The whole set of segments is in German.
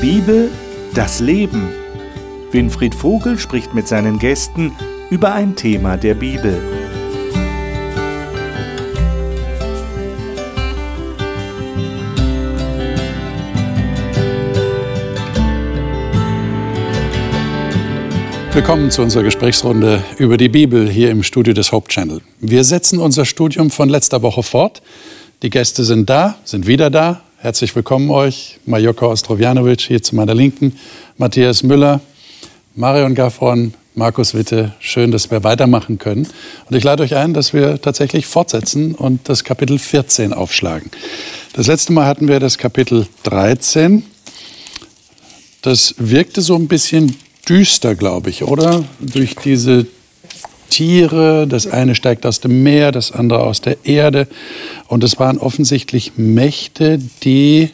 Bibel, das Leben. Winfried Vogel spricht mit seinen Gästen über ein Thema der Bibel. Willkommen zu unserer Gesprächsrunde über die Bibel hier im Studio des Hope Channel. Wir setzen unser Studium von letzter Woche fort. Die Gäste sind da, sind wieder da. Herzlich willkommen euch. Majoka Ostrovjanovic hier zu meiner Linken, Matthias Müller, Marion Gaffron, Markus Witte. Schön, dass wir weitermachen können. Und ich lade euch ein, dass wir tatsächlich fortsetzen und das Kapitel 14 aufschlagen. Das letzte Mal hatten wir das Kapitel 13. Das wirkte so ein bisschen düster, glaube ich, oder? Durch diese Tiere, das eine steigt aus dem Meer, das andere aus der Erde. Und es waren offensichtlich Mächte, die,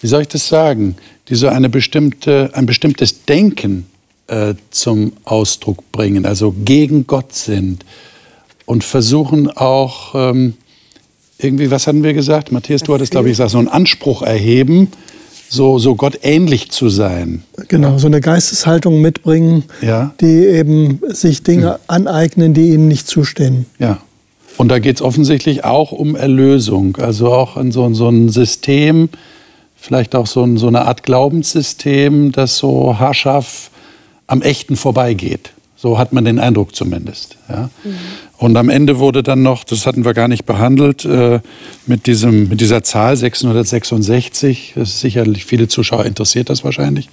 wie soll ich das sagen, die so eine bestimmte, ein bestimmtes Denken äh, zum Ausdruck bringen, also gegen Gott sind und versuchen auch ähm, irgendwie, was hatten wir gesagt? Matthias, du hattest, glaube ich, gesagt, so einen Anspruch erheben, so, so Gott ähnlich zu sein. Genau, so eine Geisteshaltung mitbringen, Ja. die eben sich Dinge aneignen, die ihnen nicht zustehen. Ja. Und da geht es offensichtlich auch um Erlösung, also auch in so, so ein System, vielleicht auch so, ein, so eine Art Glaubenssystem, das so haarscharf am Echten vorbeigeht. So hat man den Eindruck zumindest. Ja? Und am Ende wurde dann noch, das hatten wir gar nicht behandelt, äh, mit, diesem, mit dieser Zahl 666, das ist sicherlich viele Zuschauer interessiert das wahrscheinlich,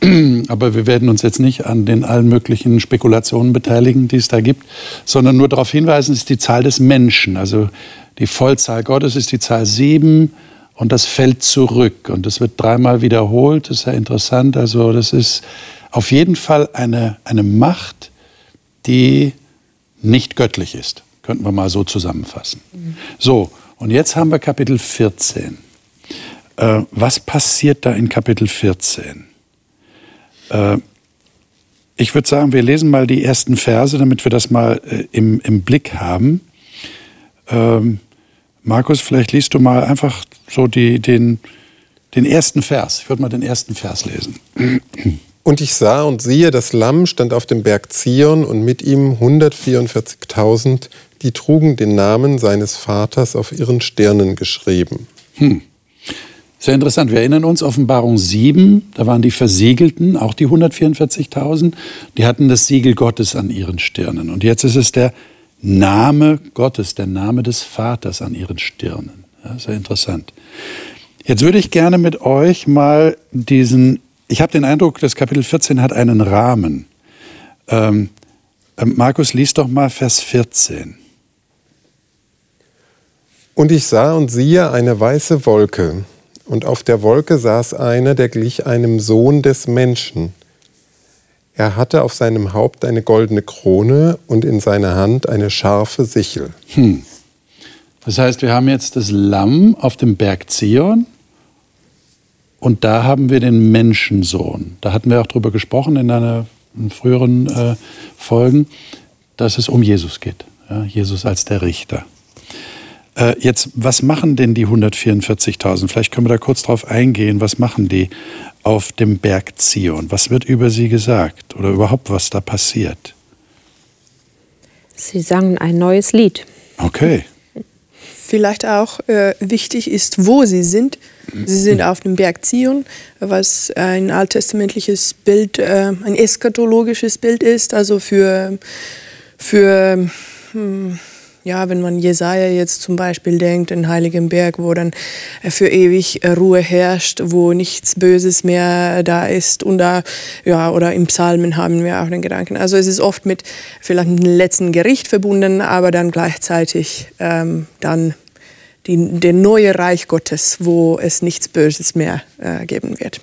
aber wir werden uns jetzt nicht an den allen möglichen Spekulationen beteiligen, die es da gibt, sondern nur darauf hinweisen, es ist die Zahl des Menschen. Also die Vollzahl Gottes ist die Zahl sieben und das fällt zurück. Und das wird dreimal wiederholt, das ist ja interessant. Also das ist auf jeden Fall eine, eine Macht, die nicht göttlich ist. Könnten wir mal so zusammenfassen. So, und jetzt haben wir Kapitel 14. Äh, was passiert da in Kapitel 14? Äh, ich würde sagen, wir lesen mal die ersten Verse, damit wir das mal äh, im, im Blick haben. Ähm, Markus, vielleicht liest du mal einfach so die, den, den ersten Vers. Ich würde mal den ersten Vers lesen. Und ich sah und siehe, das Lamm stand auf dem Berg Zion und mit ihm 144.000, die trugen den Namen seines Vaters auf ihren Stirnen geschrieben. Sehr interessant. Wir erinnern uns, Offenbarung 7, da waren die Versiegelten, auch die 144.000, die hatten das Siegel Gottes an ihren Stirnen. Und jetzt ist es der Name Gottes, der Name des Vaters an ihren Stirnen. Ja, sehr interessant. Jetzt würde ich gerne mit euch mal diesen, ich habe den Eindruck, das Kapitel 14 hat einen Rahmen. Ähm, ähm, Markus, lies doch mal Vers 14. Und ich sah und siehe eine weiße Wolke, und auf der Wolke saß einer, der glich einem Sohn des Menschen. Er hatte auf seinem Haupt eine goldene Krone und in seiner Hand eine scharfe Sichel. Das heißt, wir haben jetzt das Lamm auf dem Berg Zion und da haben wir den Menschensohn. Da hatten wir auch drüber gesprochen in einer in früheren äh, Folgen, dass es um Jesus geht. Ja, Jesus als der Richter. Äh, jetzt, was machen denn die 144.000? Vielleicht können wir da kurz drauf eingehen. Was machen die auf dem Berg Zion? Was wird über sie gesagt oder überhaupt, was da passiert? Sie sangen ein neues Lied. Okay. Vielleicht auch äh, wichtig ist, wo sie sind. Sie sind auf dem Berg Zion, was ein alttestamentliches Bild, äh, ein eschatologisches Bild ist, also für, für hm, ja, wenn man Jesaja jetzt zum Beispiel denkt, den heiligen Berg, wo dann für ewig Ruhe herrscht, wo nichts Böses mehr da ist. Und da, ja, oder im Psalmen haben wir auch den Gedanken. Also es ist oft mit vielleicht einem letzten Gericht verbunden, aber dann gleichzeitig ähm, dann die, der neue Reich Gottes, wo es nichts Böses mehr äh, geben wird.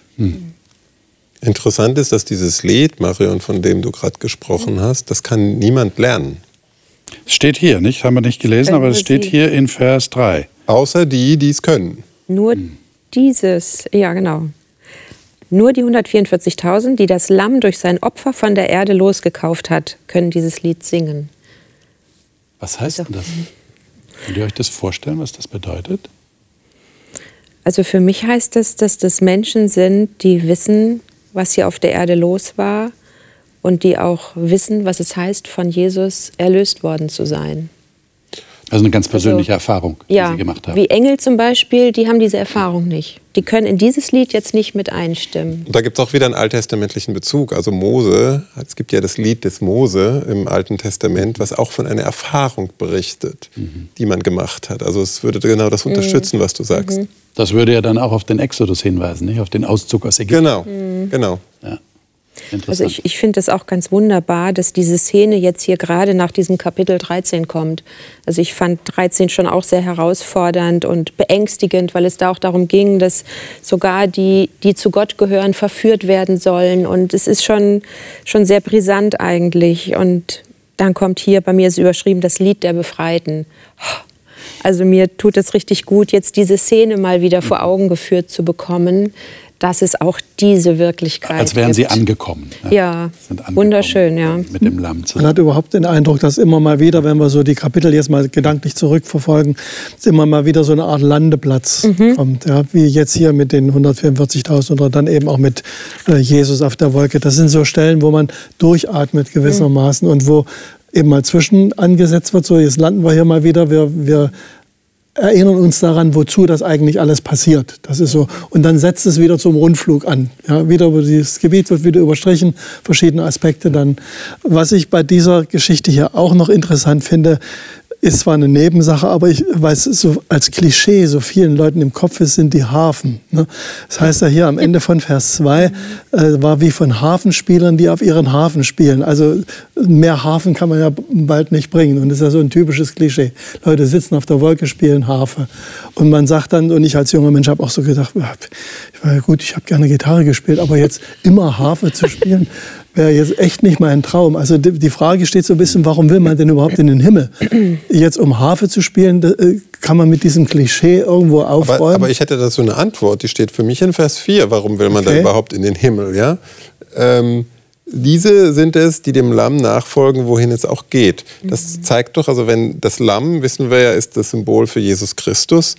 Interessant ist, dass dieses Lied, Marion, von dem du gerade gesprochen hast, das kann niemand lernen. Es steht hier, nicht? Haben wir nicht gelesen, aber es steht hier in Vers 3. Außer die, die es können. Nur dieses, ja genau. Nur die 144.000, die das Lamm durch sein Opfer von der Erde losgekauft hat, können dieses Lied singen. Was heißt denn das? Könnt ihr euch das vorstellen, was das bedeutet? Also für mich heißt das, dass das Menschen sind, die wissen, was hier auf der Erde los war und die auch wissen, was es heißt, von Jesus erlöst worden zu sein. Also eine ganz persönliche also, Erfahrung, die ja, Sie gemacht haben. Wie Engel zum Beispiel, die haben diese Erfahrung nicht. Die können in dieses Lied jetzt nicht mit einstimmen. Und da gibt es auch wieder einen alttestamentlichen Bezug. Also Mose, es gibt ja das Lied des Mose im Alten Testament, was auch von einer Erfahrung berichtet, mhm. die man gemacht hat. Also es würde genau das mhm. unterstützen, mhm. was du sagst. Mhm. Das würde ja dann auch auf den Exodus hinweisen, nicht? auf den Auszug aus Ägypten. Genau, mhm. genau. Also ich, ich finde es auch ganz wunderbar, dass diese Szene jetzt hier gerade nach diesem Kapitel 13 kommt. Also ich fand 13 schon auch sehr herausfordernd und beängstigend, weil es da auch darum ging, dass sogar die, die zu Gott gehören, verführt werden sollen. Und es ist schon, schon sehr brisant eigentlich. Und dann kommt hier, bei mir ist überschrieben, das Lied der Befreiten. Also mir tut es richtig gut, jetzt diese Szene mal wieder vor Augen geführt zu bekommen, dass es auch diese Wirklichkeit Als wären gibt. Sie angekommen. Ne? Ja, angekommen wunderschön, ja. Mit dem Lamm zusammen. Man hat überhaupt den Eindruck, dass immer mal wieder, wenn wir so die Kapitel jetzt mal gedanklich zurückverfolgen, dass immer mal wieder so eine Art Landeplatz mhm. kommt. Ja, wie jetzt hier mit den 144.000 oder dann eben auch mit äh, Jesus auf der Wolke. Das sind so Stellen, wo man durchatmet gewissermaßen mhm. und wo eben mal zwischen angesetzt wird, so jetzt landen wir hier mal wieder, wir, wir erinnern uns daran, wozu das eigentlich alles passiert. Das ist so. Und dann setzt es wieder zum Rundflug an. Ja, wieder über dieses Gebiet wird wieder überstrichen, verschiedene Aspekte dann. Was ich bei dieser Geschichte hier auch noch interessant finde, ist zwar eine Nebensache, aber ich weiß, so als Klischee so vielen Leuten im Kopf ist, sind die Hafen. Ne? Das heißt ja hier am Ende von Vers 2 äh, war wie von Hafenspielern, die auf ihren Hafen spielen. Also mehr Hafen kann man ja bald nicht bringen. Und das ist ja so ein typisches Klischee. Leute sitzen auf der Wolke, spielen Harfe. Und man sagt dann, und ich als junger Mensch habe auch so gedacht, ich war ja gut, ich habe gerne Gitarre gespielt, aber jetzt immer Harfe zu spielen, wäre jetzt echt nicht mein Traum. Also die Frage steht so ein bisschen, warum will man denn überhaupt in den Himmel? Jetzt um Harfe zu spielen, äh, kann man mit diesem Klischee irgendwo aufräumen. Aber, aber ich hätte dazu eine Antwort, die steht für mich in Vers 4. Warum will man okay. da überhaupt in den Himmel? Ja? Ähm, diese sind es, die dem Lamm nachfolgen, wohin es auch geht. Das mhm. zeigt doch, also wenn das Lamm, wissen wir ja, ist das Symbol für Jesus Christus,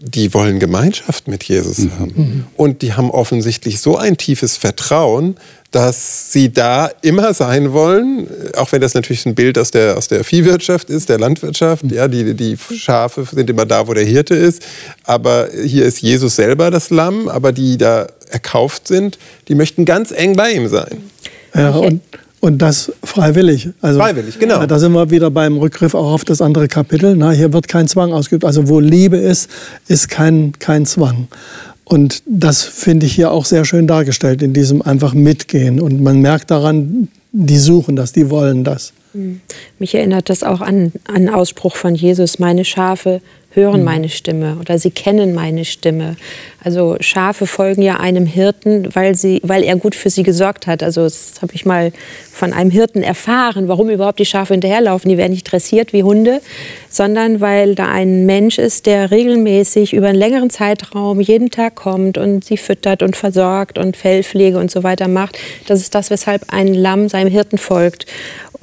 die wollen Gemeinschaft mit Jesus mhm. haben. Mhm. Und die haben offensichtlich so ein tiefes Vertrauen, dass sie da immer sein wollen, auch wenn das natürlich ein Bild aus der, aus der Viehwirtschaft ist, der Landwirtschaft. Ja, die, die Schafe sind immer da, wo der Hirte ist. Aber hier ist Jesus selber das Lamm, aber die da erkauft sind, die möchten ganz eng bei ihm sein. Ja, und, und das freiwillig. Also, freiwillig, genau. Da sind wir wieder beim Rückgriff auch auf das andere Kapitel. Na, hier wird kein Zwang ausgeübt. Also wo Liebe ist, ist kein, kein Zwang. Und das finde ich hier auch sehr schön dargestellt, in diesem einfach Mitgehen. Und man merkt daran, die suchen das, die wollen das. Hm. Mich erinnert das auch an einen Ausspruch von Jesus, meine Schafe hören mhm. meine Stimme oder sie kennen meine Stimme. Also Schafe folgen ja einem Hirten, weil, sie, weil er gut für sie gesorgt hat. Also das habe ich mal von einem Hirten erfahren, warum überhaupt die Schafe hinterherlaufen. Die werden nicht dressiert wie Hunde, sondern weil da ein Mensch ist, der regelmäßig über einen längeren Zeitraum jeden Tag kommt und sie füttert und versorgt und Fellpflege und so weiter macht. Das ist das, weshalb ein Lamm seinem Hirten folgt.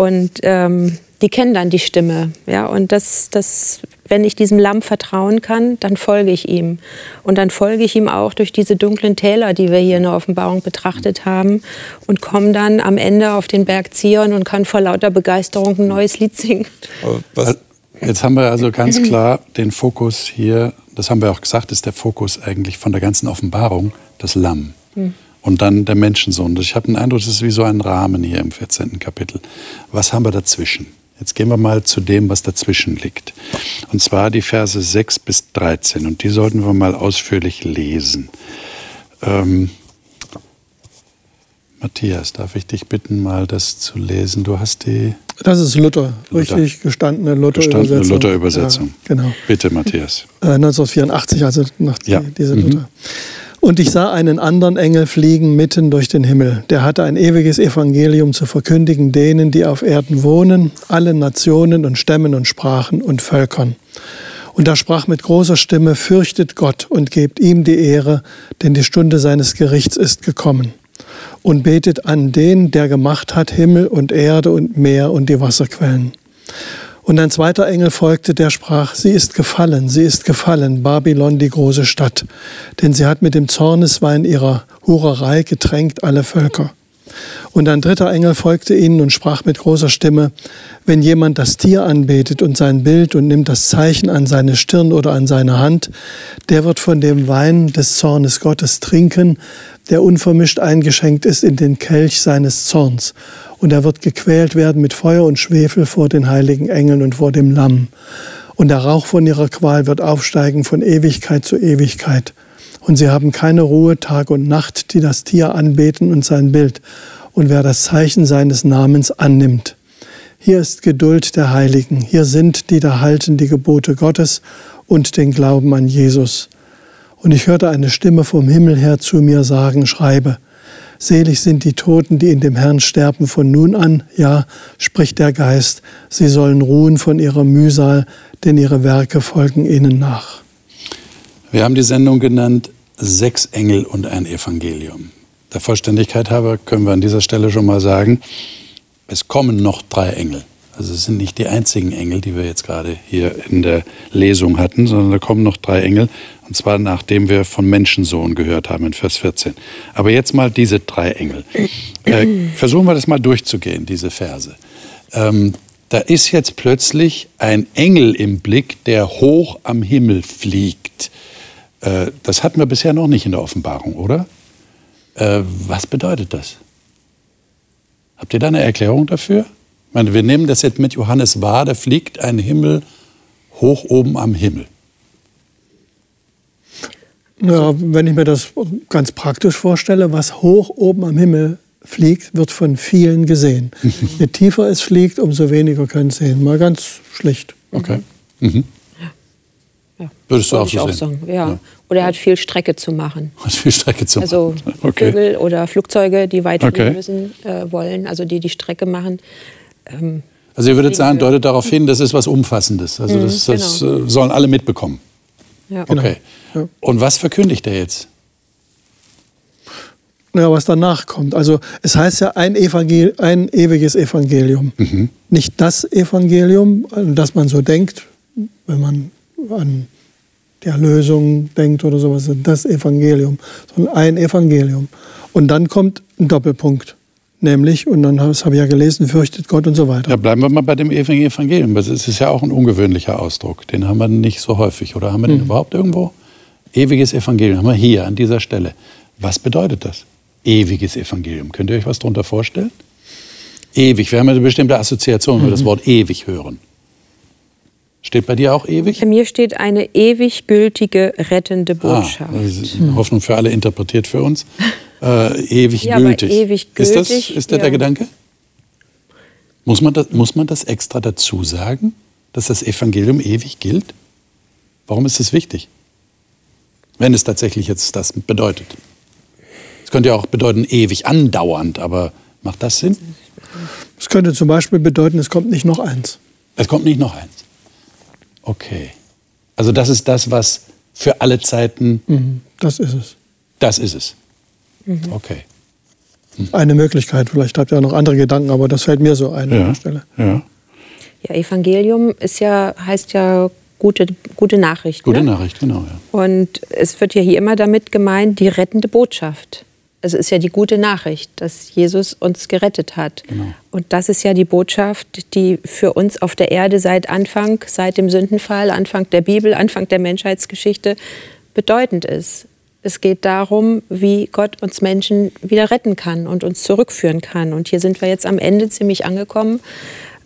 Und ähm, die kennen dann die Stimme. Ja? Und das, das, wenn ich diesem Lamm vertrauen kann, dann folge ich ihm. Und dann folge ich ihm auch durch diese dunklen Täler, die wir hier in der Offenbarung betrachtet haben, und komme dann am Ende auf den Berg Zion und kann vor lauter Begeisterung ein neues Lied singen. Was? Jetzt haben wir also ganz klar den Fokus hier, das haben wir auch gesagt, ist der Fokus eigentlich von der ganzen Offenbarung das Lamm. Hm und dann der Menschensohn. Ich habe den Eindruck, das ist wie so ein Rahmen hier im 14. Kapitel. Was haben wir dazwischen? Jetzt gehen wir mal zu dem, was dazwischen liegt. Und zwar die Verse 6 bis 13. Und die sollten wir mal ausführlich lesen. Ähm, Matthias, darf ich dich bitten, mal das zu lesen? Du hast die. Das ist Luther, Luther. richtig gestandene Luther-Übersetzung. Gestandene Luther-Übersetzung. Ja, genau. Bitte, Matthias. Äh, 1984, also nach die, ja. diese Luther. Und ich sah einen anderen Engel fliegen mitten durch den Himmel. Der hatte ein ewiges Evangelium zu verkündigen denen, die auf Erden wohnen, allen Nationen und Stämmen und Sprachen und Völkern. Und er sprach mit großer Stimme, fürchtet Gott und gebt ihm die Ehre, denn die Stunde seines Gerichts ist gekommen. Und betet an den, der gemacht hat Himmel und Erde und Meer und die Wasserquellen. Und ein zweiter Engel folgte, der sprach, sie ist gefallen, sie ist gefallen, Babylon, die große Stadt, denn sie hat mit dem Zorneswein ihrer Hurerei getränkt alle Völker. Und ein dritter Engel folgte ihnen und sprach mit großer Stimme, wenn jemand das Tier anbetet und sein Bild und nimmt das Zeichen an seine Stirn oder an seine Hand, der wird von dem Wein des Zornes Gottes trinken, der unvermischt eingeschenkt ist in den Kelch seines Zorns. Und er wird gequält werden mit Feuer und Schwefel vor den heiligen Engeln und vor dem Lamm. Und der Rauch von ihrer Qual wird aufsteigen von Ewigkeit zu Ewigkeit. Und sie haben keine Ruhe Tag und Nacht, die das Tier anbeten und sein Bild. Und wer das Zeichen seines Namens annimmt. Hier ist Geduld der Heiligen. Hier sind die, da halten die Gebote Gottes und den Glauben an Jesus. Und ich hörte eine Stimme vom Himmel her zu mir sagen, schreibe, Selig sind die Toten, die in dem Herrn sterben von nun an, ja, spricht der Geist, sie sollen ruhen von ihrer Mühsal, denn ihre Werke folgen ihnen nach. Wir haben die Sendung genannt Sechs Engel und ein Evangelium. Der Vollständigkeit halber können wir an dieser Stelle schon mal sagen, es kommen noch drei Engel. Also es sind nicht die einzigen Engel, die wir jetzt gerade hier in der Lesung hatten, sondern da kommen noch drei Engel. Und zwar nachdem wir von Menschensohn gehört haben in Vers 14. Aber jetzt mal diese drei Engel. Äh, versuchen wir das mal durchzugehen, diese Verse. Ähm, da ist jetzt plötzlich ein Engel im Blick, der hoch am Himmel fliegt. Äh, das hatten wir bisher noch nicht in der Offenbarung, oder? Äh, was bedeutet das? Habt ihr da eine Erklärung dafür? Ich meine, wir nehmen das jetzt mit Johannes wahr, da fliegt ein Himmel hoch oben am Himmel. Ja, wenn ich mir das ganz praktisch vorstelle, was hoch oben am Himmel fliegt, wird von vielen gesehen. Je tiefer es fliegt, umso weniger können es sehen. Mal ganz schlicht. Okay. Mhm. Ja. Würdest du Würde auch ich so auch sagen, ja. Ja. Oder er hat viel Strecke zu machen. Was viel Strecke zu Also machen. Okay. Vögel oder Flugzeuge, die weit Okay. fliegen müssen, äh, wollen, also die die Strecke machen. Ähm, Also ihr würdet sagen, deutet darauf hin, das ist was Umfassendes. Also Mhm, das, das genau. äh, sollen alle mitbekommen. ja. Okay. Ja. Und was verkündigt er jetzt? Ja, was danach kommt. Also es heißt ja ein, Evangel ein ewiges Evangelium. Nicht das Evangelium, an das man so denkt, wenn man an die Erlösung denkt oder sowas, das Evangelium, sondern ein Evangelium. Und dann kommt ein Doppelpunkt. Nämlich, und dann das habe ich ja gelesen, fürchtet Gott und so weiter. Ja, bleiben wir mal bei dem Evangelium. Das ist ja auch ein ungewöhnlicher Ausdruck. Den haben wir nicht so häufig. Oder haben wir den Mhm. überhaupt irgendwo? Ewiges Evangelium haben wir hier an dieser Stelle. Was bedeutet das? Ewiges Evangelium. Könnt ihr euch was darunter vorstellen? Ewig. Wir haben ja eine bestimmte Assoziation, wenn wir Mhm. das Wort ewig hören. Steht bei dir auch ewig? Bei mir steht eine ewig gültige, rettende Botschaft. Ah, das ist eine Hoffnung für alle interpretiert für uns. Äh, ewig Ja, aber gültig. ewig Ist das, gültig, ist das ja. der Gedanke? Muss man, das, muss man das extra dazu sagen, dass das Evangelium ewig gilt? Warum ist es wichtig? Wenn es tatsächlich jetzt das bedeutet. Es könnte ja auch bedeuten ewig andauernd, aber macht das Sinn? Es könnte zum Beispiel bedeuten, es kommt nicht noch eins. Es kommt nicht noch eins. Okay. Also das ist das, was für alle Zeiten, Mhm, Das ist es. das ist es. Okay. Eine Möglichkeit. Vielleicht habt ihr auch noch andere Gedanken, aber das fällt mir so ein an Ja. der Stelle. ja. Ja, Evangelium ist ja, heißt ja gute, gute Nachricht. Gute ne? Nachricht, genau. Ja. Und es wird ja hier immer damit gemeint, die rettende Botschaft. Es ist ja die gute Nachricht, dass Jesus uns gerettet hat. Genau. Und das ist ja die Botschaft, die für uns auf der Erde seit Anfang, seit dem Sündenfall, Anfang der Bibel, Anfang der Menschheitsgeschichte bedeutend ist. Es geht darum, wie Gott uns Menschen wieder retten kann und uns zurückführen kann. Und hier sind wir jetzt am Ende ziemlich angekommen.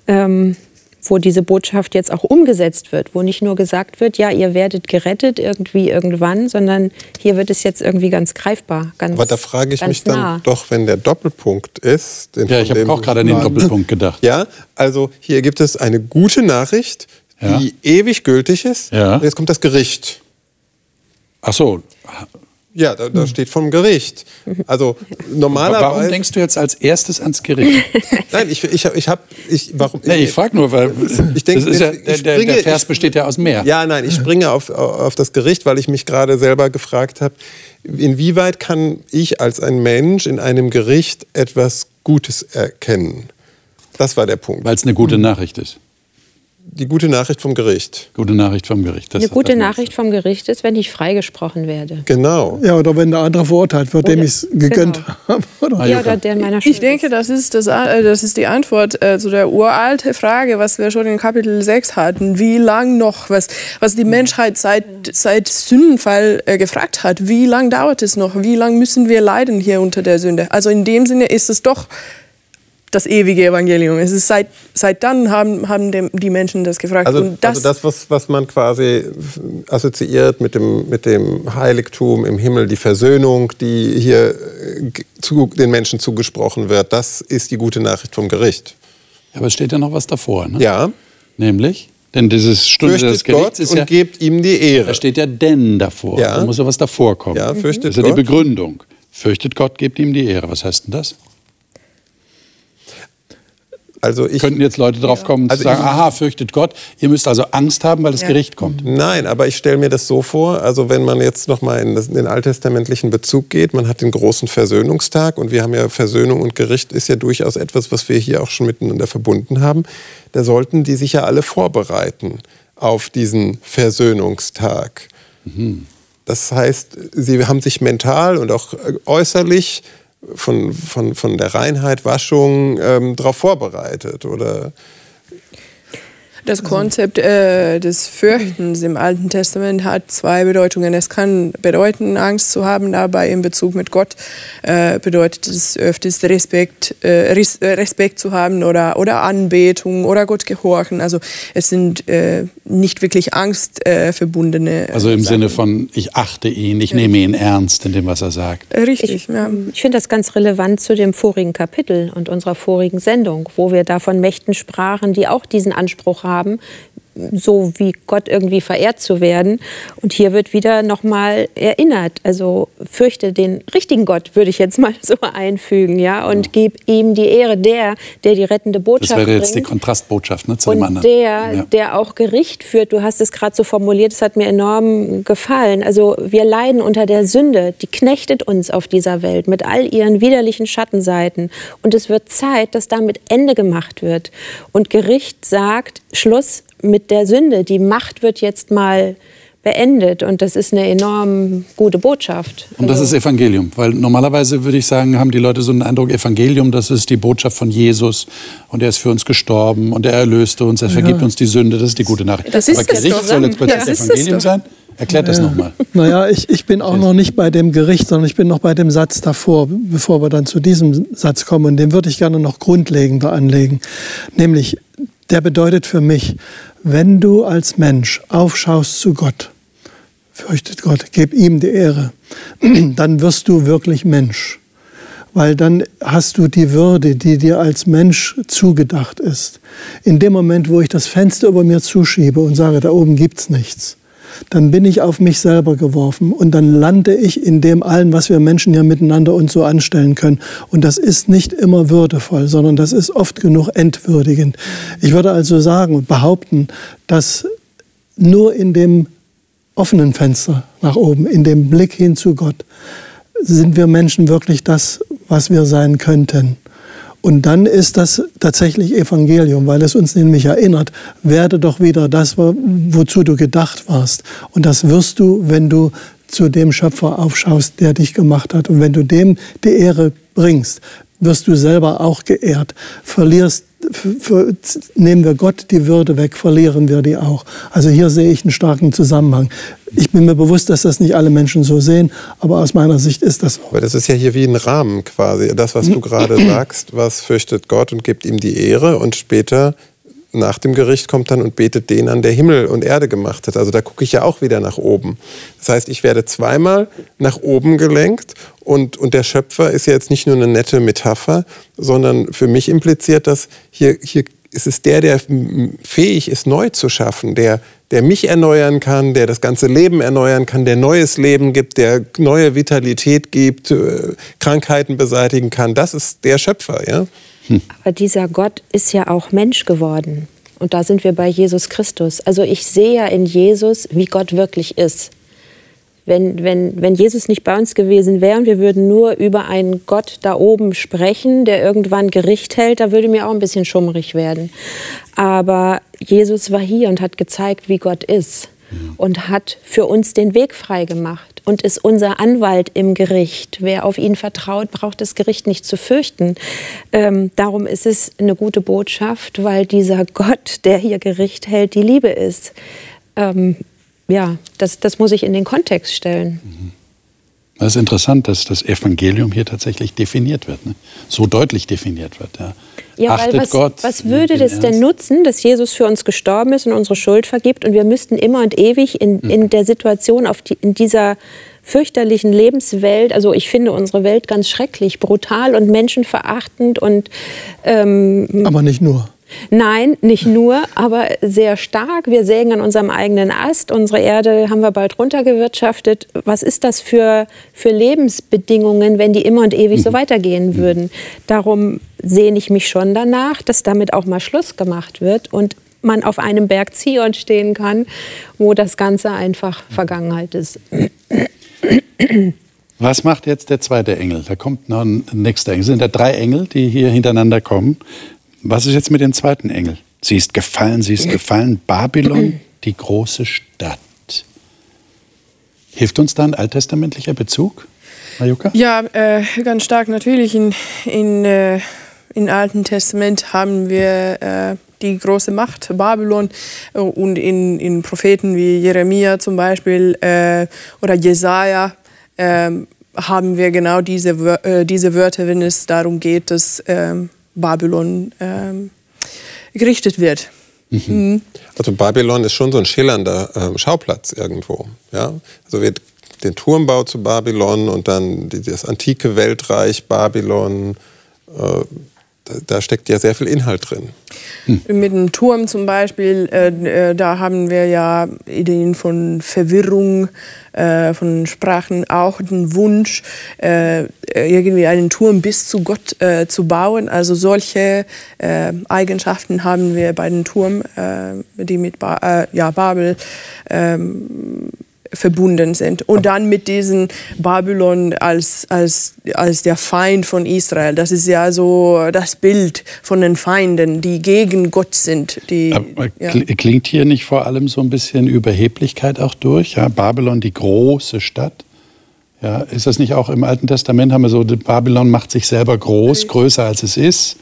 Ähm, wo diese Botschaft jetzt auch umgesetzt wird, wo nicht nur gesagt wird, ja, ihr werdet gerettet irgendwie irgendwann, sondern hier wird es jetzt irgendwie ganz greifbar, ganz Aber da frage ich mich dann nah. doch, wenn der Doppelpunkt ist. Ja, ich habe auch gerade an den Doppelpunkt gedacht. Ja, also hier gibt es eine gute Nachricht, Ja. die ewig gültig ist. Ja. Und jetzt kommt das Gericht. Ach so. Ja, da, da steht vom Gericht. Also normalerweise. Warum denkst du jetzt als erstes ans Gericht? Nein, ich, ich, ich habe. Ich, warum, nee, ich frage nur, weil Ich denk, das ist ja, der, der, springe- der Vers ich- besteht ja aus mehr. Ja, nein, ich springe auf, auf das Gericht, weil ich mich gerade selber gefragt habe, inwieweit kann ich als ein Mensch in einem Gericht etwas Gutes erkennen? Das war der Punkt. Weil es eine gute Nachricht ist. Die gute Nachricht vom Gericht. Gute Nachricht vom Gericht. Das Eine gute Nachricht vom Gericht ist, wenn ich freigesprochen werde. Genau. Ja, oder wenn der andere verurteilt wird, dem ich es gegönnt genau. habe. Oder? Ja, oder der in meiner Ich denke, das ist, das, äh, das ist die Antwort äh, zu der uralte Frage, was wir schon in Kapitel 6 hatten. Wie lang noch, was, was die Menschheit seit, seit Sündenfall äh, gefragt hat, wie lange dauert es noch? Wie lange müssen wir leiden hier unter der Sünde? Also in dem Sinne ist es doch das ewige Evangelium. Es ist seit, seit dann haben, haben die Menschen das gefragt. Also das, also das, was, was man quasi assoziiert mit dem, mit dem Heiligtum im Himmel, die Versöhnung, die hier äh, zu den Menschen zugesprochen wird, das ist die gute Nachricht vom Gericht. Aber es steht ja noch was davor. Ne? Ja. Nämlich? Denn dieses Stunde fürchtet des Gerichts Gott ist und ja, gebt ihm die Ehre. Da steht ja denn davor. Ja. Da muss ja was davor kommen. Ja, fürchtet das ist ja die Begründung. Fürchtet Gott, gebt ihm die Ehre. Was heißt denn das? Also ich, Könnten jetzt Leute drauf kommen also zu sagen, aha, fürchtet Gott, ihr müsst also Angst haben, weil das ja. Gericht kommt. Nein, aber ich stelle mir das so vor, also wenn man jetzt nochmal in, in den alttestamentlichen Bezug geht, man hat den großen Versöhnungstag und wir haben ja Versöhnung und Gericht ist ja durchaus etwas, was wir hier auch schon miteinander verbunden haben. Da sollten die sich ja alle vorbereiten auf diesen Versöhnungstag. Mhm. Das heißt, sie haben sich mental und auch äußerlich von, von, von der Reinheit, Waschung ähm, darauf vorbereitet oder das Konzept äh, des Fürchtens im Alten Testament hat zwei Bedeutungen. Es kann bedeuten, Angst zu haben, dabei in Bezug mit Gott äh, bedeutet es öfters Respekt, äh, äh, Respekt zu haben oder, oder Anbetung oder Gott gehorchen. Also es sind äh, nicht wirklich angstverbundene. Äh, also im Sachen. Sinne von, ich achte ihn, ich nehme ihn ernst in dem, was er sagt. Richtig, ich, ja. Ich finde das ganz relevant zu dem vorigen Kapitel und unserer vorigen Sendung, wo wir da von Mächten sprachen, die auch diesen Anspruch haben haben, so wie Gott irgendwie verehrt zu werden. Und hier wird wieder nochmal erinnert. Also fürchte den richtigen Gott, würde ich jetzt mal so einfügen, ja, und ja. gib ihm die Ehre, der, der die rettende Botschaft Das wäre jetzt bringt. die Kontrastbotschaft ne, zu und dem anderen. Der, ja. der auch Gericht führt. Du hast es gerade so formuliert, es hat mir enorm gefallen. Also wir leiden unter der Sünde, die knechtet uns auf dieser Welt mit all ihren widerlichen Schattenseiten. Und es wird Zeit, dass damit Ende gemacht wird. Und Gericht sagt, Schluss mit der Sünde. Die Macht wird jetzt mal beendet und das ist eine enorm gute Botschaft. Und das also ist Evangelium, weil normalerweise würde ich sagen, haben die Leute so einen Eindruck, Evangelium, das ist die Botschaft von Jesus und er ist für uns gestorben und er erlöste uns, er ja. vergibt uns die Sünde, das ist die gute Nachricht. Das ist Aber Gericht soll jetzt plötzlich ja, Evangelium sein? Erklärt das nochmal. Naja, ich, ich bin auch noch nicht bei dem Gericht, sondern ich bin noch bei dem Satz davor, bevor wir dann zu diesem Satz kommen. Und den würde ich gerne noch grundlegender anlegen. Nämlich, der bedeutet für mich, wenn du als Mensch aufschaust zu Gott, fürchtet Gott, gib ihm die Ehre, dann wirst du wirklich Mensch. Weil dann hast du die Würde, die dir als Mensch zugedacht ist. In dem Moment, wo ich das Fenster über mir zuschiebe und sage, da oben gibt's nichts, dann bin ich auf mich selber geworfen und dann lande ich in dem allen, was wir Menschen hier miteinander uns so anstellen können. Und das ist nicht immer würdevoll, sondern das ist oft genug entwürdigend. Ich würde also sagen und behaupten, dass nur in dem offenen Fenster nach oben, in dem Blick hin zu Gott, sind wir Menschen wirklich das, was wir sein könnten. Und dann ist das tatsächlich Evangelium, weil es uns nämlich erinnert, werde doch wieder das, wozu du gedacht warst. Und das wirst du, wenn du zu dem Schöpfer aufschaust, der dich gemacht hat. Und wenn du dem die Ehre bringst, wirst du selber auch geehrt. Verlierst nehmen wir Gott die Würde weg, verlieren wir die auch. Also hier sehe ich einen starken Zusammenhang. Ich bin mir bewusst, dass das nicht alle Menschen so sehen, aber aus meiner Sicht ist das so. Aber das ist ja hier wie ein Rahmen quasi. Das, was du gerade sagst, was fürchtet Gott und gibt ihm die Ehre und später nach dem Gericht kommt dann und betet den an, der Himmel und Erde gemacht hat. Also da gucke ich ja auch wieder nach oben. Das heißt, ich werde zweimal nach oben gelenkt und, und der Schöpfer ist ja jetzt nicht nur eine nette Metapher, sondern für mich impliziert das, hier, hier ist es der, der fähig ist, neu zu schaffen, der, der mich erneuern kann, der das ganze Leben erneuern kann, der neues Leben gibt, der neue Vitalität gibt, äh, Krankheiten beseitigen kann. Das ist der Schöpfer, ja. Hm. Aber dieser Gott ist ja auch Mensch geworden. Und da sind wir bei Jesus Christus. Also ich sehe ja in Jesus, wie Gott wirklich ist. Wenn, wenn, wenn Jesus nicht bei uns gewesen wäre und wir würden nur über einen Gott da oben sprechen, der irgendwann Gericht hält, da würde mir auch ein bisschen schummrig werden. Aber Jesus war hier und hat gezeigt, wie Gott ist und hat für uns den Weg frei gemacht und ist unser Anwalt im Gericht. Wer auf ihn vertraut, braucht das Gericht nicht zu fürchten. Ähm, darum ist es eine gute Botschaft, weil dieser Gott, der hier Gericht hält, die Liebe ist. Ähm, ja, das, das muss ich in den Kontext stellen. Mhm. Es ist interessant, dass das Evangelium hier tatsächlich definiert wird, ne? so deutlich definiert wird. Ja. Ja, Achtet was, Gott. Was würde das denn nutzen, dass Jesus für uns gestorben ist und unsere Schuld vergibt und wir müssten immer und ewig in, in mhm. der Situation, auf die, in dieser fürchterlichen Lebenswelt, also ich finde unsere Welt ganz schrecklich, brutal und menschenverachtend und ähm, aber nicht nur. Nein, nicht nur, aber sehr stark. Wir sägen an unserem eigenen Ast. Unsere Erde haben wir bald runtergewirtschaftet. Was ist das für, für Lebensbedingungen, wenn die immer und ewig so mhm. weitergehen würden? Darum sehne ich mich schon danach, dass damit auch mal Schluss gemacht wird und man auf einem Berg Zion stehen kann, wo das Ganze einfach Vergangenheit ist. Was macht jetzt der zweite Engel? Da kommt noch ein nächster Engel. Es sind da drei Engel, die hier hintereinander kommen. Was ist jetzt mit dem zweiten Engel? Sie ist gefallen, sie ist gefallen. Babylon, die große Stadt. Hilft uns da ein alttestamentlicher Bezug, Majuka? Ja, äh, ganz stark natürlich. In, in, äh, Im Alten Testament haben wir äh, die große Macht Babylon äh, und in, in Propheten wie Jeremia zum Beispiel äh, oder Jesaja ähm, haben wir genau diese, äh, diese Wörter, wenn es darum geht, dass ähm, Babylon ähm, gerichtet wird. Mhm. Mhm. Also Babylon ist schon so ein schillernder äh, Schauplatz irgendwo. Ja? Also wird den Turmbau zu Babylon und dann das antike Weltreich Babylon. Äh, da steckt ja sehr viel Inhalt drin. Hm. Mit dem Turm zum Beispiel, äh, äh, da haben wir ja Ideen von Verwirrung, äh, von Sprachen, auch den Wunsch, äh, irgendwie einen Turm bis zu Gott äh, zu bauen. Also solche äh, Eigenschaften haben wir bei dem Turm, die mit ba ja, Babel ähm, verbunden sind. Und dann mit diesem Babylon als, als, als der Feind von Israel. Das ist ja so das Bild von den Feinden, die gegen Gott sind. Die, ja. Klingt hier nicht vor allem so ein bisschen Überheblichkeit auch durch? Ja, Babylon, die große Stadt. Ja, ist das nicht auch im Alten Testament, haben wir so, Babylon macht sich selber groß, größer als es ist,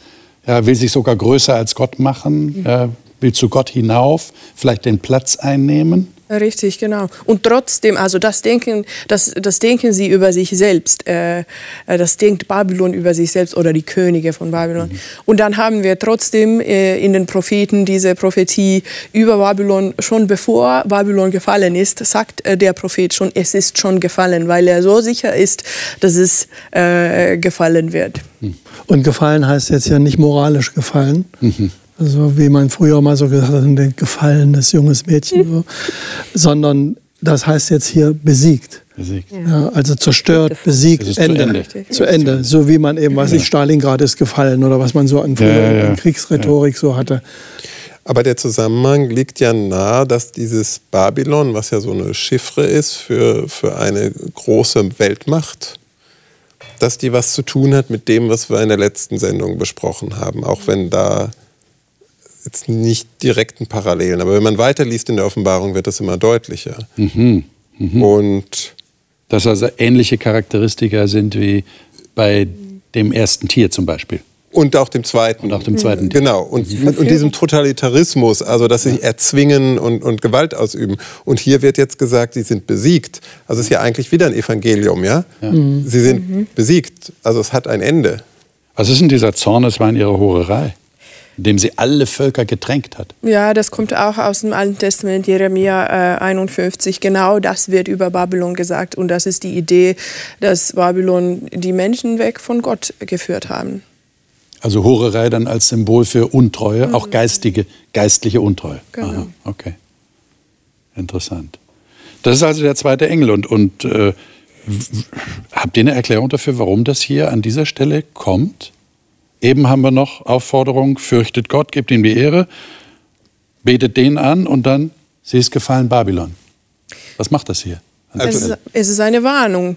ja, will sich sogar größer als Gott machen, ja, will zu Gott hinauf, vielleicht den Platz einnehmen? Richtig, genau. Und trotzdem, also das denken, das, das denken sie über sich selbst. Äh, äh, das denkt Babylon über sich selbst oder die Könige von Babylon. Mhm. Und dann haben wir trotzdem äh, in den Propheten diese Prophetie über Babylon. Schon bevor Babylon gefallen ist, sagt äh, der Prophet schon, es ist schon gefallen, weil er so sicher ist, dass es äh, gefallen wird. Und gefallen heißt jetzt ja nicht moralisch gefallen. Mhm also wie man früher mal so gesagt hat, ein gefallenes junges Mädchen, so. sondern das heißt jetzt hier besiegt. Besiegt. Ja, also zerstört, besiegt, Ende. Zu Ende. zu Ende. So wie man eben, was ich, Stalingrad ist gefallen oder was man so an, früher ja, ja, ja. Kriegsrhetorik so hatte. Aber der Zusammenhang liegt ja nahe, dass dieses Babylon, was ja so eine Chiffre ist für, für eine große Weltmacht, dass die was zu tun hat mit dem, was wir in der letzten Sendung besprochen haben. Auch wenn da jetzt nicht direkten Parallelen, aber wenn man weiterliest in der Offenbarung, wird das immer deutlicher. Mhm. Mhm. Und dass also ähnliche Charakteristika sind wie bei dem ersten Tier zum Beispiel. Und auch dem zweiten. Und auch dem zweiten. Tier. Genau. Und, mhm. und diesem Totalitarismus, also dass sie erzwingen und, und Gewalt ausüben. Und hier wird jetzt gesagt, sie sind besiegt. Also es ist ja eigentlich wieder ein Evangelium, ja? ja. Mhm. Sie sind mhm. besiegt. Also es hat ein Ende. Was ist denn dieser Zorn? Es war in ihrer Hurerei indem sie alle Völker getränkt hat. Ja, das kommt auch aus dem Alten Testament, Jeremia äh, 51. Genau das wird über Babylon gesagt. Und das ist die Idee, dass Babylon die Menschen weg von Gott geführt haben. Also Hurerei dann als Symbol für Untreue, mhm. auch geistige, geistliche Untreue. Genau. Aha, okay. Interessant. Das ist also der zweite Engel. Und, und äh, habt ihr eine Erklärung dafür, warum das hier an dieser Stelle kommt? Eben haben wir noch Aufforderung, fürchtet Gott, gebt ihm die Ehre, betet den an und dann, sie ist gefallen Babylon. Was macht das hier Es ist, es ist eine Warnung.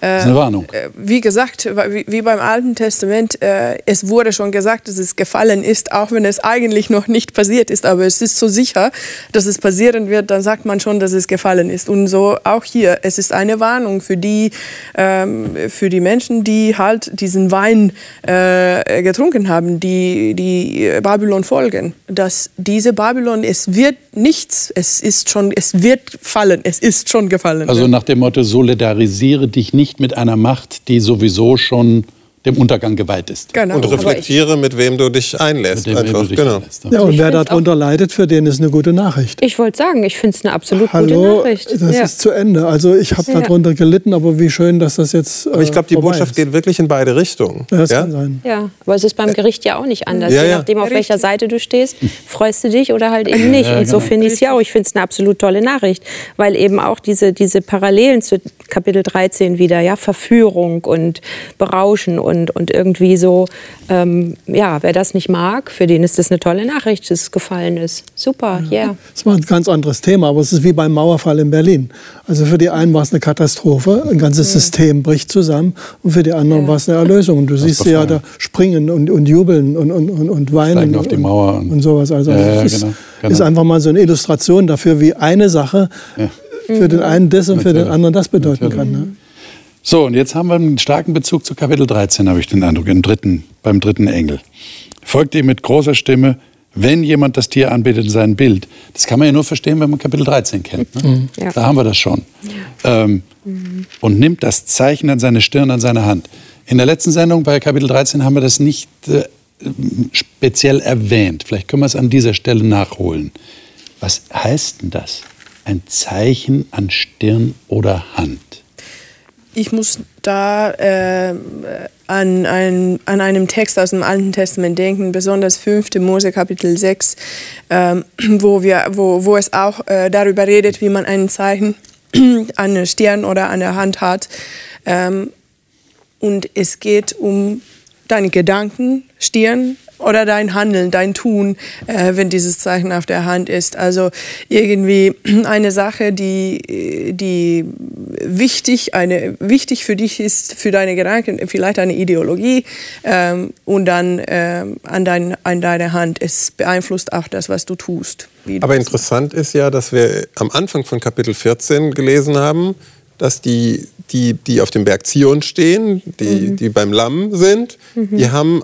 Das ist eine Warnung. Äh, Wie gesagt, wie, beim Alten Testament, äh, es wurde schon gesagt, dass es gefallen ist, auch wenn es eigentlich noch nicht passiert ist. Aber es ist so sicher, dass es passieren wird, dann sagt man schon, dass es gefallen ist. Und so auch hier, es ist eine Warnung für die, ähm, für die Menschen, die halt diesen Wein äh, getrunken haben, die, die Babylon folgen. Dass diese Babylon, es wird nichts, es ist schon, es wird fallen, es ist schon gefallen. Also nach dem Motto, solidarisiere dich nicht mit einer Macht, die sowieso schon dem Untergang geweiht ist. genau. Und reflektiere, mit wem du dich einlässt. Mit dem einfach. du dich genau. verlässt. Ja, und Ich wer darunter leidet, für den ist eine gute Nachricht. Ich wollte sagen, ich finde es eine absolut gute Hallo, Nachricht. das ja. ist zu Ende. Also ich habe Ja. darunter gelitten, aber wie schön, dass das jetzt. Aber ich glaube, die Botschaft ist. geht wirklich in beide Richtungen. Ja, das ja? kann sein. ja, aber es ist beim Gericht ja auch nicht anders. Ja, Je nachdem, auf welcher Seite du stehst, freust du dich oder halt eben nicht. Und so finde ich es ja auch. Ich finde es eine absolut tolle Nachricht, weil eben auch diese, diese Parallelen zu Kapitel 13 wieder, ja, Verführung und Berauschen und, und irgendwie so, ähm, ja, wer das nicht mag, für den ist das eine tolle Nachricht, dass es gefallen ist. Super, ja. Yeah. Das war ein ganz anderes Thema, aber es ist wie beim Mauerfall in Berlin. Also für die einen war es eine Katastrophe, ein ganzes System bricht zusammen und für die anderen war es eine Erlösung. Und du siehst sie ja da springen und, und jubeln und, und, und, und weinen Steigen auf die und, Mauer und- und sowas. Also Ja, ja, es ist, genau, genau. ist einfach mal so eine Illustration dafür, wie eine Sache für den einen das und für den anderen das bedeuten Natürlich. kann. Ne? So, und jetzt haben wir einen starken Bezug zu Kapitel 13, habe ich den Eindruck, im dritten, beim dritten Engel. Folgt ihm mit großer Stimme, wenn jemand das Tier anbetet in sein Bild. Das kann man ja nur verstehen, wenn man Kapitel 13 kennt. Ne? Ja. Da haben wir das schon. Ähm, Und nimmt das Zeichen an seine Stirn, an seine Hand. In der letzten Sendung bei Kapitel 13 haben wir das nicht äh, speziell erwähnt. Vielleicht können wir es an dieser Stelle nachholen. Was heißt denn das? Ein Zeichen an Stirn oder Hand? Ich muss da äh, an, ein, an einem Text aus dem Alten Testament denken, besonders 5. Mose Kapitel 6, ähm, wo, wir, wo, wo es auch äh, darüber redet, wie man ein Zeichen an der Stirn oder an der Hand hat. Ähm, und es geht um deine Gedanken, Stirn oder dein Handeln, dein Tun, äh, wenn dieses Zeichen auf der Hand ist. Also irgendwie eine Sache, die, die wichtig, eine, wichtig für dich ist, für deine Gedanken, vielleicht eine Ideologie ähm, und dann ähm, an, dein, an deine Hand. Es beeinflusst auch das, was du tust. du Aber es interessant ist ja, dass wir am Anfang von Kapitel 14 gelesen haben, dass die, die, die auf dem Berg Zion stehen, die, die beim Lamm sind, die haben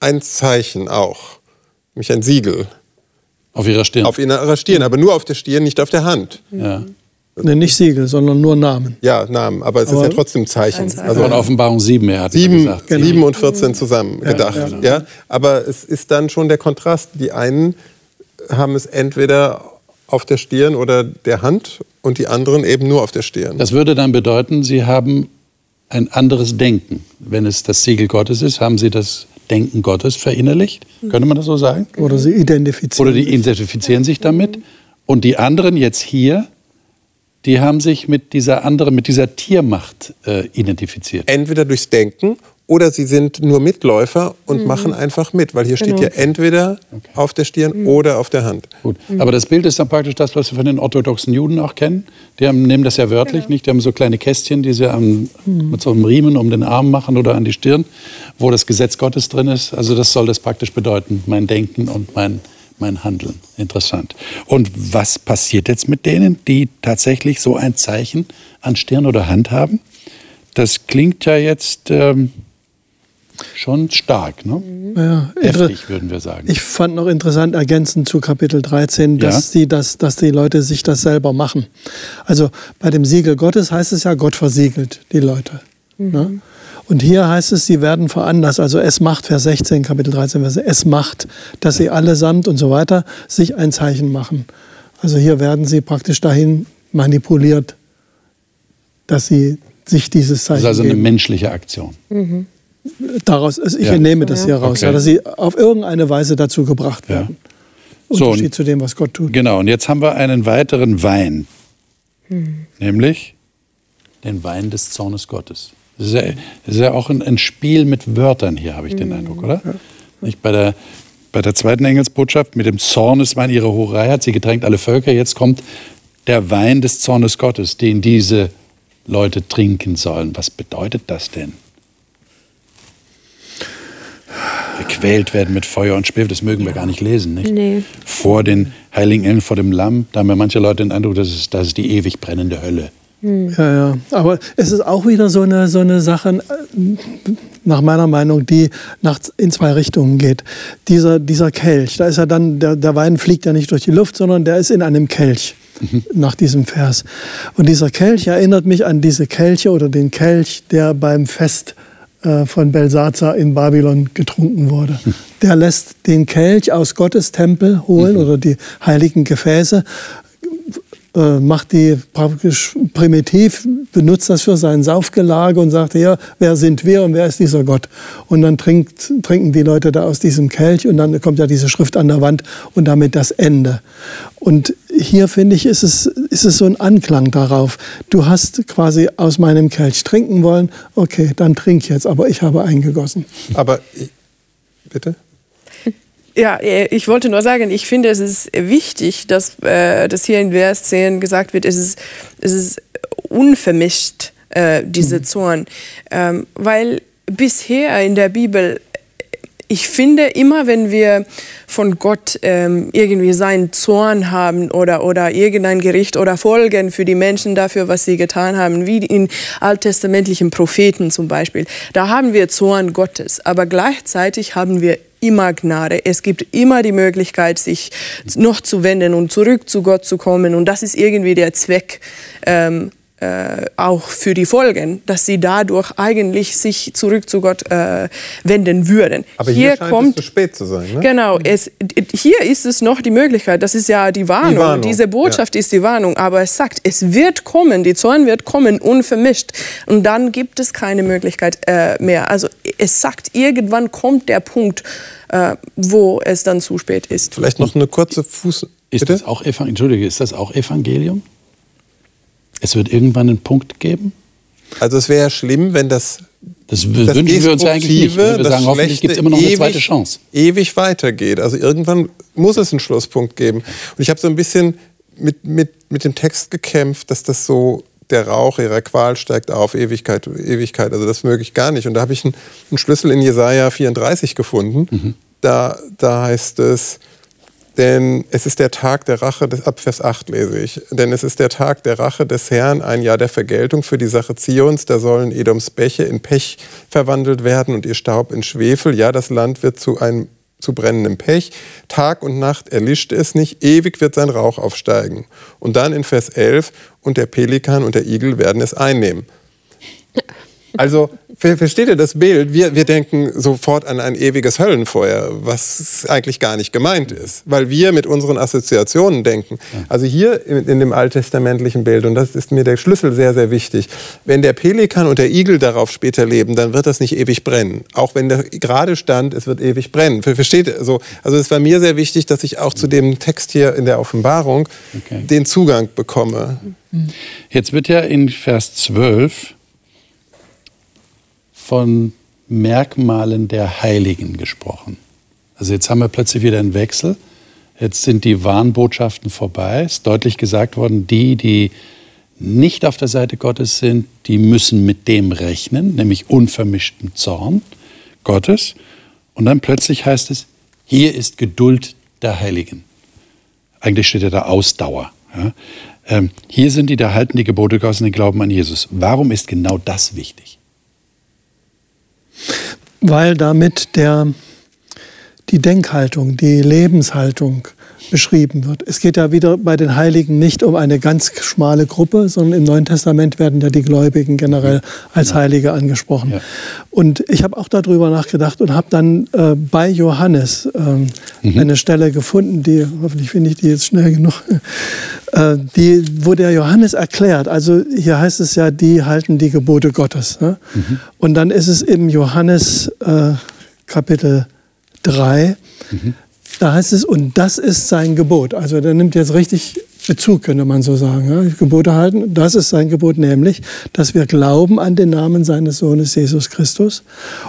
ein Zeichen auch, nämlich ein Siegel Auf ihrer Stirn. auf ihrer Stirn, aber nur auf der Stirn, nicht auf der Hand. ja. Ne, nicht Siegel, sondern nur Namen. Ja, Namen, aber es ist Aber- ja trotzdem Zeichen. Ein Zeichen. Also von Offenbarung 7 her hat er Sieben, gesagt. Genau. sieben und 14 zusammen gedacht. Ja, Aber es ist dann schon der Kontrast. Die einen haben es entweder auf der Stirn oder der Hand und die anderen eben nur auf der Stirn. Das würde dann bedeuten, Sie haben ein anderes Denken. Wenn es das Siegel Gottes ist, haben Sie das Denken Gottes verinnerlicht. Könnte man das so sagen? Oder sie identifizieren. Oder die identifizieren sich damit. Und die anderen jetzt hier, die haben sich mit dieser anderen, mit dieser Tiermacht äh, identifiziert. Entweder durchs Denken oder sie sind nur Mitläufer und machen einfach mit, weil hier steht ja entweder auf der Stirn oder auf der Hand. Gut. Aber das Bild ist dann praktisch das, was wir von den orthodoxen Juden auch kennen. Die haben, nehmen das ja wörtlich, nicht? Die haben so kleine Kästchen, die sie am, mit so einem Riemen um den Arm machen oder an die Stirn, wo das Gesetz Gottes drin ist. Also das soll das praktisch bedeuten, mein Denken und mein, mein Handeln. Interessant. Und was passiert jetzt mit denen, die tatsächlich so ein Zeichen an Stirn oder Hand haben? Das klingt ja jetzt ähm, schon stark, ne? Ja, Heftig, würden wir sagen. Ich fand noch interessant ergänzend zu Kapitel 13, dass, Ja. die, das, dass die Leute sich das selber machen. Also bei dem Siegel Gottes heißt es ja, Gott versiegelt die Leute. Ne? Und hier heißt es, sie werden veranlasst, also es macht, Vers 16, Kapitel 13, Vers, es macht, dass sie allesamt und so weiter sich ein Zeichen machen. Also hier werden sie praktisch dahin manipuliert, dass sie sich dieses das Zeichen ist also eine geben. menschliche Aktion. Daraus, also ich Ja. entnehme das hier raus, Okay. ja, dass sie auf irgendeine Weise dazu gebracht Ja. werden. So, Unterschied zu dem, was Gott tut. Genau, und jetzt haben wir einen weiteren Wein, nämlich den Wein des Zornes Gottes. Das ist ja, das ist ja auch ein, ein Spiel mit Wörtern hier, habe ich den Eindruck, oder? Nicht bei der, bei der zweiten Engelsbotschaft mit dem Zorneswein ihrer Hurerei hat sie gedrängt alle Völker. Jetzt kommt der Wein des Zornes Gottes, den diese Leute trinken sollen. Was bedeutet das denn? Gequält werden mit Feuer und Schwefel, das mögen wir gar nicht lesen. Nicht? Nee. Vor den heiligen Engeln, vor dem Lamm, da haben ja manche Leute den Eindruck, das ist, das ist die ewig brennende Hölle. Ja, ja. Aber es ist auch wieder so eine, so eine Sache, äh, nach meiner Meinung, die nach, in zwei Richtungen geht. Dieser, dieser Kelch, da ist ja dann, der, der Wein fliegt ja nicht durch die Luft, sondern der ist in einem Kelch. Nach diesem Vers. Und dieser Kelch erinnert mich an diese Kelche oder den Kelch, der beim Fest äh, von Belsazar in Babylon getrunken wurde. Der lässt den Kelch aus Gottes Tempel holen oder die heiligen Gefäße, äh, macht die praktisch primitiv, benutzt das für sein Saufgelage und sagt, ja, wer sind wir und wer ist dieser Gott? Und dann trinkt, trinken die Leute da aus diesem Kelch und dann kommt ja diese Schrift an der Wand und damit das Ende. Und hier finde ich, ist es, ist es so ein Anklang darauf. Du hast quasi aus meinem Kelch trinken wollen, okay, dann trink jetzt, aber ich habe eingegossen. Aber, bitte? Ja, äh, ich wollte nur sagen, ich finde, es ist wichtig, dass, äh, dass hier in Vers 10 gesagt wird, es ist, es ist unvermischt, äh, diese Zorn. Ähm, weil bisher in der Bibel, ich finde, immer wenn wir von Gott ähm, irgendwie seinen Zorn haben oder, oder irgendein Gericht oder Folgen für die Menschen dafür, was sie getan haben, wie in alttestamentlichen Propheten zum Beispiel, da haben wir Zorn Gottes. Aber gleichzeitig haben wir immer Gnade. Es gibt immer die Möglichkeit, sich noch zu wenden und zurück zu Gott zu kommen. Und das ist irgendwie der Zweck ähm, äh, auch für die Folgen, dass sie dadurch eigentlich sich zurück zu Gott äh, wenden würden. Aber hier, hier scheint kommt, es zu spät zu sein. Ne? Genau, es, hier ist es noch die Möglichkeit, das ist ja die Warnung, die Warnung. diese Botschaft ja. ist die Warnung, aber es sagt, es wird kommen, die Zorn wird kommen, unvermischt. Und dann gibt es keine Möglichkeit äh, mehr. Also es sagt, irgendwann kommt der Punkt, äh, wo es dann zu spät ist. Vielleicht noch eine kurze Fuß... Ist das auch, Entschuldige, ist das auch Evangelium? Es wird irgendwann einen Punkt geben? Also es wäre ja schlimm, wenn das das, das wünschen wir uns eigentlich nicht. Ne? Wir sagen, hoffentlich gibt es immer noch eine zweite Chance. Ewig weitergeht. Also irgendwann muss es einen Schlusspunkt geben. Und ich habe so ein bisschen mit, mit, mit dem Text gekämpft, dass das so der Rauch ihrer Qual steigt auf, Ewigkeit, Ewigkeit. Also das möge ich gar nicht. Und da habe ich einen, einen, Schlüssel in Jesaja 34 gefunden. Mhm. Da, da heißt es, denn es ist der Tag der Rache, des, ab Vers 8 lese ich, denn es ist der Tag der Rache des Herrn, ein Jahr der Vergeltung für die Sache Zions, da sollen Edoms Bäche in Pech verwandelt werden und ihr Staub in Schwefel, ja, das Land wird zu einem zu brennendem Pech. Tag und Nacht erlischt es nicht, ewig wird sein Rauch aufsteigen. Und dann in Vers 11, und der Pelikan und der Igel werden es einnehmen. Also versteht ihr das Bild? Wir, wir denken sofort an ein ewiges Höllenfeuer, was eigentlich gar nicht gemeint ist, weil wir mit unseren Assoziationen denken. Also hier in, in dem alttestamentlichen Bild, und das ist mir der Schlüssel sehr, sehr wichtig, wenn der Pelikan und der Igel darauf später leben, dann wird das nicht ewig brennen. Auch wenn der gerade stand, es wird ewig brennen. Versteht ihr? Also, also es war mir sehr wichtig, dass ich auch zu dem Text hier in der Offenbarung okay. den Zugang bekomme. Jetzt wird ja in Vers 12 von Merkmalen der Heiligen gesprochen. Also jetzt haben wir plötzlich wieder einen Wechsel. Jetzt sind die Warnbotschaften vorbei. Es ist deutlich gesagt worden, die, die nicht auf der Seite Gottes sind, die müssen mit dem rechnen, nämlich unvermischten Zorn Gottes. Und dann plötzlich heißt es, hier ist Geduld der Heiligen. Eigentlich steht ja da Ausdauer. Ja. Ähm, hier sind die, da halten die Gebote Gottes und den Glauben an Jesus. Warum ist genau das wichtig? Weil damit der, die Denkhaltung, die Lebenshaltung beschrieben wird. Es geht ja wieder bei den Heiligen nicht um eine ganz schmale Gruppe, sondern im Neuen Testament werden ja die Gläubigen generell als Heilige angesprochen. Ja. Und ich habe auch darüber nachgedacht und habe dann äh, bei Johannes äh, mhm. eine Stelle gefunden, die, hoffentlich finde ich die jetzt schnell genug, die, wo der Johannes erklärt, also hier heißt es ja, die halten die Gebote Gottes. Ne? Mhm. Und dann ist es im Johannes äh, Kapitel 3, mhm. da heißt es, und das ist sein Gebot. Also der nimmt jetzt richtig Bezug, könnte man so sagen. Ja? Gebote halten, das ist sein Gebot, nämlich, dass wir glauben an den Namen seines Sohnes Jesus Christus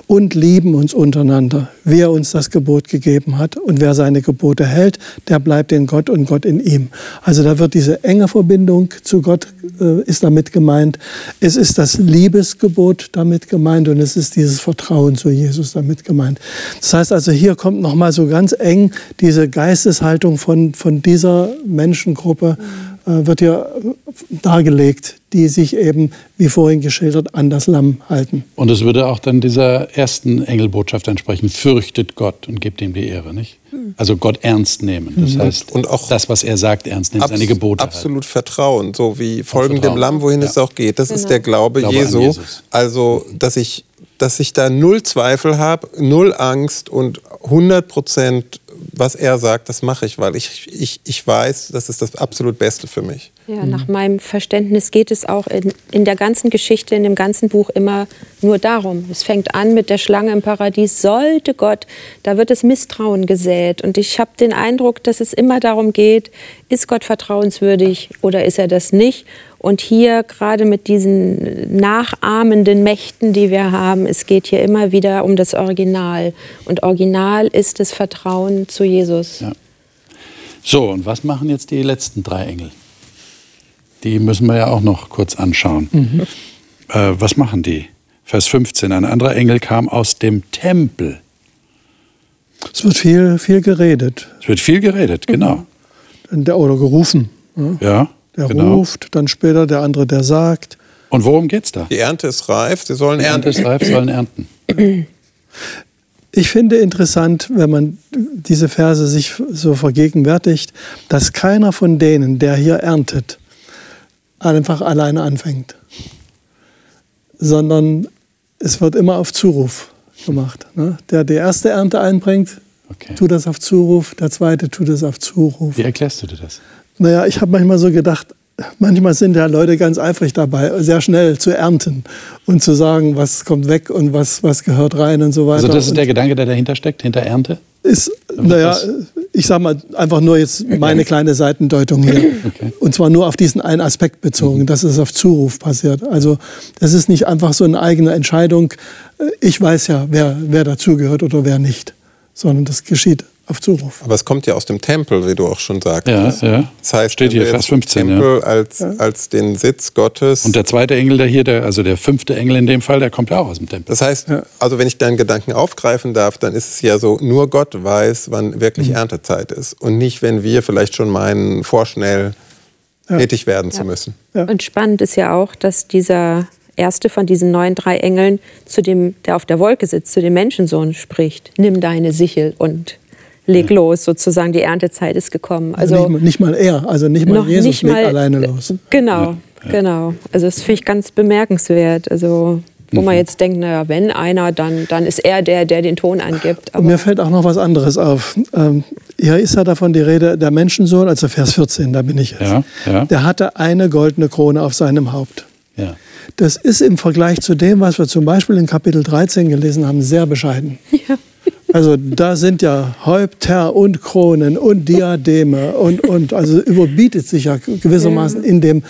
und lieben uns untereinander wie er uns das Gebot gegeben hat. Und wer seine Gebote hält, der bleibt in Gott und Gott in ihm. Also da wird diese enge Verbindung zu Gott äh, ist damit gemeint. Es ist das Liebesgebot damit gemeint und es ist dieses Vertrauen zu Jesus damit gemeint. Das heißt also, hier kommt nochmal so ganz eng diese Geisteshaltung von, von dieser Menschengruppe. Äh, wird ja dargelegt, die sich eben, wie vorhin geschildert, an das Lamm halten. Und es würde auch dann dieser ersten Engelbotschaft entsprechen, fürchtet Gott und gebt ihm die Ehre, nicht? Hm. Also Gott ernst nehmen. Das mhm. heißt, und auch das, was er sagt, ernst nehmen, seine Gebote. Absolut halten. Vertrauen, so wie folgen dem Lamm, wohin ja. es auch geht. Das genau. ist der Glaube, Glaube Jesu. Also, dass ich, dass ich da null Zweifel habe, null Angst und 100 Prozent was er sagt, das mache ich, weil ich, ich, ich weiß, das ist das absolut Beste für mich. Ja, nach meinem Verständnis geht es auch in, in der ganzen Geschichte, in dem ganzen Buch immer nur darum. Es fängt an mit der Schlange im Paradies. Sollte Gott, da wird es Misstrauen gesät. Und ich habe den Eindruck, dass es immer darum geht, ist Gott vertrauenswürdig oder ist er das nicht? Und hier gerade mit diesen nachahmenden Mächten, die wir haben, es geht hier immer wieder um das Original. Und Original ist das Vertrauen zu Jesus. Ja. So, und was machen jetzt die letzten drei Engel? Die müssen wir ja auch noch kurz anschauen. Mhm. Äh, was machen die? Vers 15. Ein anderer Engel kam aus dem Tempel. Es wird viel, viel geredet. Es wird viel geredet, genau. Oder gerufen. Ja. ja der genau. ruft, dann später der andere, der sagt. Und worum geht es da? Die Ernte ist reif, sie sollen Die ernten. Ernte ist reif, sollen ernten. Ich finde interessant, wenn man diese Verse sich so vergegenwärtigt, dass keiner von denen, der hier erntet, einfach alleine anfängt, sondern es wird immer auf Zuruf gemacht. Ne? Der die erste Ernte einbringt, okay. tut das auf Zuruf, der zweite tut das auf Zuruf. Wie erklärst du dir das? Naja, ich habe manchmal so gedacht, manchmal sind ja Leute ganz eifrig dabei, sehr schnell zu ernten und zu sagen, was kommt weg und was, was gehört rein und so weiter. Also das ist der Gedanke, der dahinter steckt, hinter Ernte? Ist, naja, ich sage mal einfach nur jetzt meine kleine Seitendeutung hier. Okay. Und zwar nur auf diesen einen Aspekt bezogen, dass es auf Zuruf passiert. Also das ist nicht einfach so eine eigene Entscheidung, ich weiß ja, wer, wer dazugehört oder wer nicht, sondern das geschieht auf Zuruf. Aber es kommt ja aus dem Tempel, wie du auch schon sagtest. Ja, ja. Das heißt, steht hier Vers 15. Tempel ja. als, als den Sitz Gottes. Und der zweite Engel, der hier, der, also der fünfte Engel in dem Fall, der kommt ja auch aus dem Tempel. Das heißt, also wenn ich deinen Gedanken aufgreifen darf, dann ist es ja so, nur Gott weiß, wann wirklich mhm. Erntezeit ist. Und nicht, wenn wir vielleicht schon meinen, vorschnell ja. tätig werden zu müssen. Und spannend ist ja auch, dass dieser erste von diesen neuen drei Engeln zu dem, der auf der Wolke sitzt, zu dem Menschensohn spricht. Nimm deine Sichel und leg ja. los, sozusagen die Erntezeit ist gekommen. Also, also nicht, nicht, mal er, also nicht mal Jesus nicht mal, legt alleine los. Genau, ja. genau. Also das finde ich ganz bemerkenswert. Also wo mhm. man jetzt denkt, naja, wenn einer, dann, dann ist er der, der den Ton angibt. Aber mir fällt auch noch was anderes auf. Ähm, hier ist ja davon die Rede, der Menschensohn, also Vers 14, da bin ich jetzt. Ja, ja. Der hatte eine goldene Krone auf seinem Haupt. Ja. Das ist im Vergleich zu dem, was wir zum Beispiel in Kapitel 13 gelesen haben, sehr bescheiden. Ja. Also da sind ja Häupter und Kronen und Diademe und, und also überbietet sich ja gewissermaßen in, dem,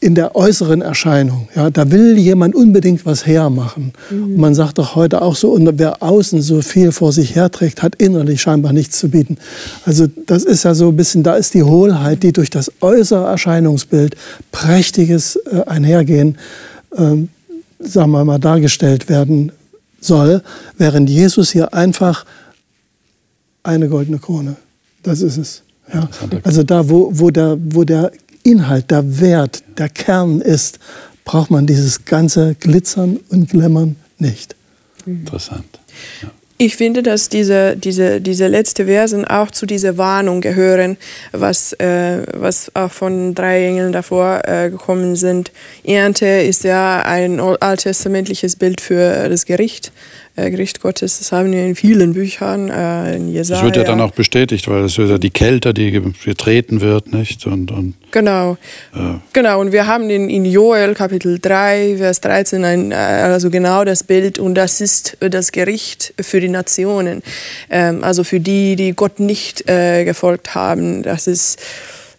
in der äußeren Erscheinung. Ja, da will jemand unbedingt was hermachen. Mhm. man sagt doch heute auch so, und wer außen so viel vor sich herträgt, hat innerlich scheinbar nichts zu bieten. Also das ist ja so ein bisschen, da ist die Hohlheit, die durch das äußere Erscheinungsbild prächtiges äh, Einhergehen, äh, sagen wir mal, dargestellt werden soll, während Jesus hier einfach eine goldene Krone. Das ist es. Ja. Also da, wo, wo, der, wo der Inhalt, der Wert, der Kern ist, braucht man dieses ganze Glitzern und Glimmern nicht. Interessant. Ja. Ich finde, dass diese, diese, diese letzten Versen auch zu dieser Warnung gehören, was, äh, was auch von drei Engeln davor äh, gekommen sind. Ernte ist ja ein alttestamentliches Bild für das Gericht äh, Gericht Gottes. Das haben wir in vielen Büchern, äh, in Jesaja. Das wird ja dann auch bestätigt, weil es ist ja die Kälte, die getreten wird, nicht? Und, und genau. Äh. Genau, und wir haben in, in Joel Kapitel 3, Vers 13, ein, äh, also genau das Bild und das ist das Gericht für die Nationen. Ähm, also für die, die Gott nicht äh, gefolgt haben. Das ist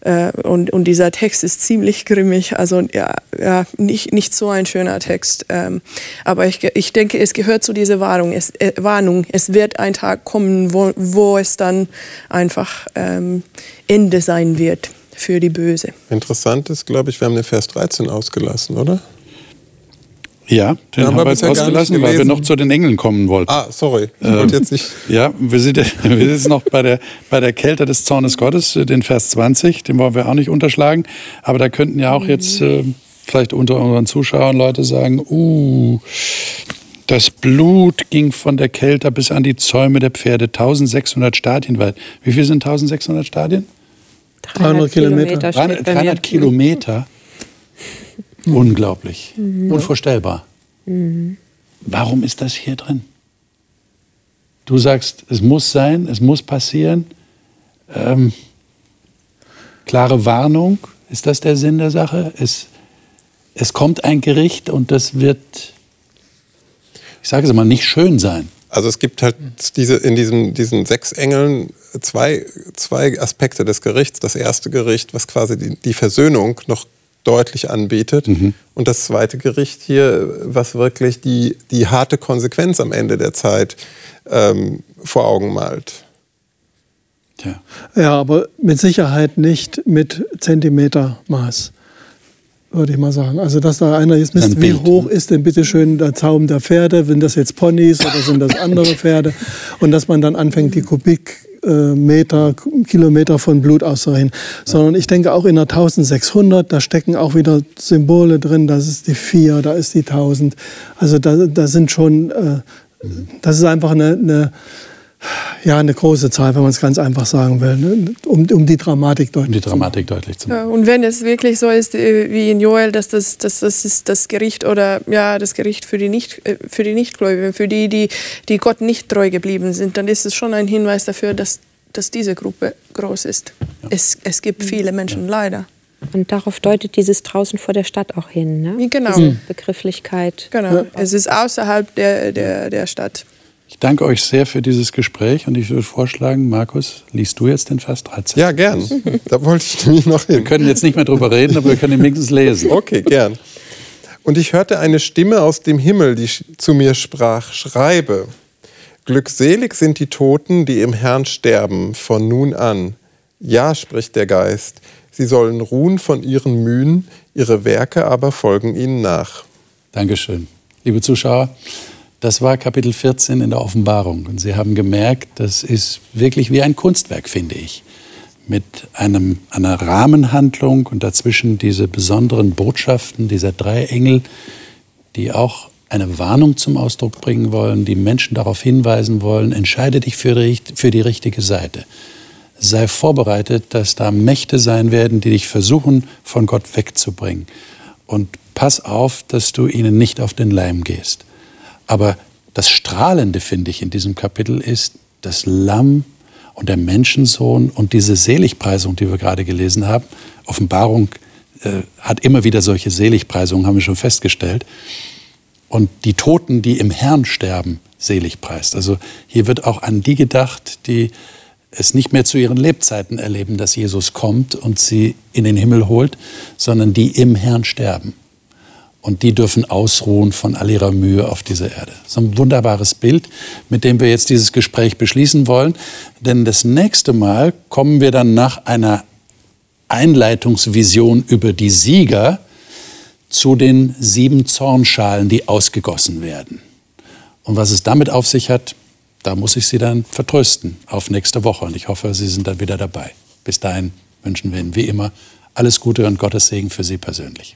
Äh, und, und dieser Text ist ziemlich grimmig, also ja, ja nicht, nicht so ein schöner Text. Ähm, aber ich, ich denke, es gehört zu dieser Warnung. Es, äh, Warnung. es wird ein Tag kommen, wo, wo es dann einfach ähm, Ende sein wird für die Böse. Interessant ist, glaube ich, wir haben den Vers 13 ausgelassen, oder? Ja, den haben, haben wir jetzt ausgelassen, weil wir noch zu den Engeln kommen wollten. Ah, sorry. Ich ähm, jetzt nicht. Ja, wir sind, wir sind jetzt noch bei der, bei der Kälte des Zornes Gottes, den Vers 20, den wollen wir auch nicht unterschlagen. Aber da könnten ja auch jetzt äh, vielleicht unter unseren Zuschauern Leute sagen, uh, das Blut ging von der Kälte bis an die Zäume der Pferde, 1600 Stadien weit. Wie viel sind 1600 Stadien? 300 Kilometer. 300, 300 Kilometer. Unglaublich. Mhm. Unvorstellbar. Mhm. Warum ist das hier drin? Du sagst, es muss sein, es muss passieren. Ähm, klare Warnung, ist das der Sinn der Sache? Es, es kommt ein Gericht und das wird, ich sage es mal, nicht schön sein. Also es gibt halt diese, in diesem, diesen sechs Engeln zwei, zwei Aspekte des Gerichts. Das erste Gericht, was quasi die, die Versöhnung noch deutlich anbietet. Mhm. Und das zweite Gericht hier, was wirklich die, die harte Konsequenz am Ende der Zeit ähm, vor Augen malt. Ja. ja, aber mit Sicherheit nicht mit Zentimetermaß, würde ich mal sagen. Also, dass da einer jetzt misst, wie hoch ist denn bitte schön der Zaum der Pferde, sind das jetzt Ponys oder sind das andere Pferde? Und dass man dann anfängt, die Kubik Meter, Kilometer von Blut auszurechnen, sondern ich denke auch in der 1600, da stecken auch wieder Symbole drin, das ist die 4, da ist die 1000. Also da, da sind schon, äh, das ist einfach eine, eine ja, eine große Zahl, wenn man es ganz einfach sagen will, ne? um, um die Dramatik deutlich, um die Dramatik deutlich zu machen. Ja, und wenn es wirklich so ist äh, wie in Joel, dass das, dass das ist das Gericht oder ja, das Gericht für die, nicht, äh, für die Nichtgläubigen, für die, die, die Gott nicht treu geblieben sind, dann ist es schon ein Hinweis dafür, dass, dass diese Gruppe groß ist. Ja. Es, es gibt viele Menschen, ja. leider. Und darauf deutet dieses draußen vor der Stadt auch hin, ne? Genau. Diese Begrifflichkeit. Genau. Ja. Es ist außerhalb der, der, der Stadt. Ich danke euch sehr für dieses Gespräch und ich würde vorschlagen, Markus, liest du jetzt den Vers 13? Ja, gern. Da wollte ich nämlich noch hin. Wir können jetzt nicht mehr drüber reden, aber wir können ihn wenigstens lesen. Okay, gern. Und ich hörte eine Stimme aus dem Himmel, die zu mir sprach, schreibe, glückselig sind die Toten, die im Herrn sterben, von nun an. Ja, spricht der Geist, sie sollen ruhen von ihren Mühen, ihre Werke aber folgen ihnen nach. Dankeschön. Liebe Zuschauer, das war Kapitel 14 in der Offenbarung. Und Sie haben gemerkt, das ist wirklich wie ein Kunstwerk, finde ich. Mit einem, einer Rahmenhandlung und dazwischen diese besonderen Botschaften dieser drei Engel, die auch eine Warnung zum Ausdruck bringen wollen, die Menschen darauf hinweisen wollen, entscheide dich für die, für die richtige Seite. Sei vorbereitet, dass da Mächte sein werden, die dich versuchen, von Gott wegzubringen. Und pass auf, dass du ihnen nicht auf den Leim gehst. Aber das Strahlende, finde ich, in diesem Kapitel ist das Lamm und der Menschensohn und diese Seligpreisung, die wir gerade gelesen haben. Offenbarung äh, hat immer wieder solche Seligpreisungen, haben wir schon festgestellt. Und die Toten, die im Herrn sterben, selig preist. Also hier wird auch an die gedacht, die es nicht mehr zu ihren Lebzeiten erleben, dass Jesus kommt und sie in den Himmel holt, sondern die im Herrn sterben. Und die dürfen ausruhen von all ihrer Mühe auf dieser Erde. Ist ein wunderbares Bild, mit dem wir jetzt dieses Gespräch beschließen wollen. Denn das nächste Mal kommen wir dann nach einer Einleitungsvision über die Sieger zu den sieben Zornschalen, die ausgegossen werden. Und was es damit auf sich hat, da muss ich Sie dann vertrösten auf nächste Woche. Und ich hoffe, Sie sind dann wieder dabei. Bis dahin wünschen wir Ihnen wie immer alles Gute und Gottes Segen für Sie persönlich.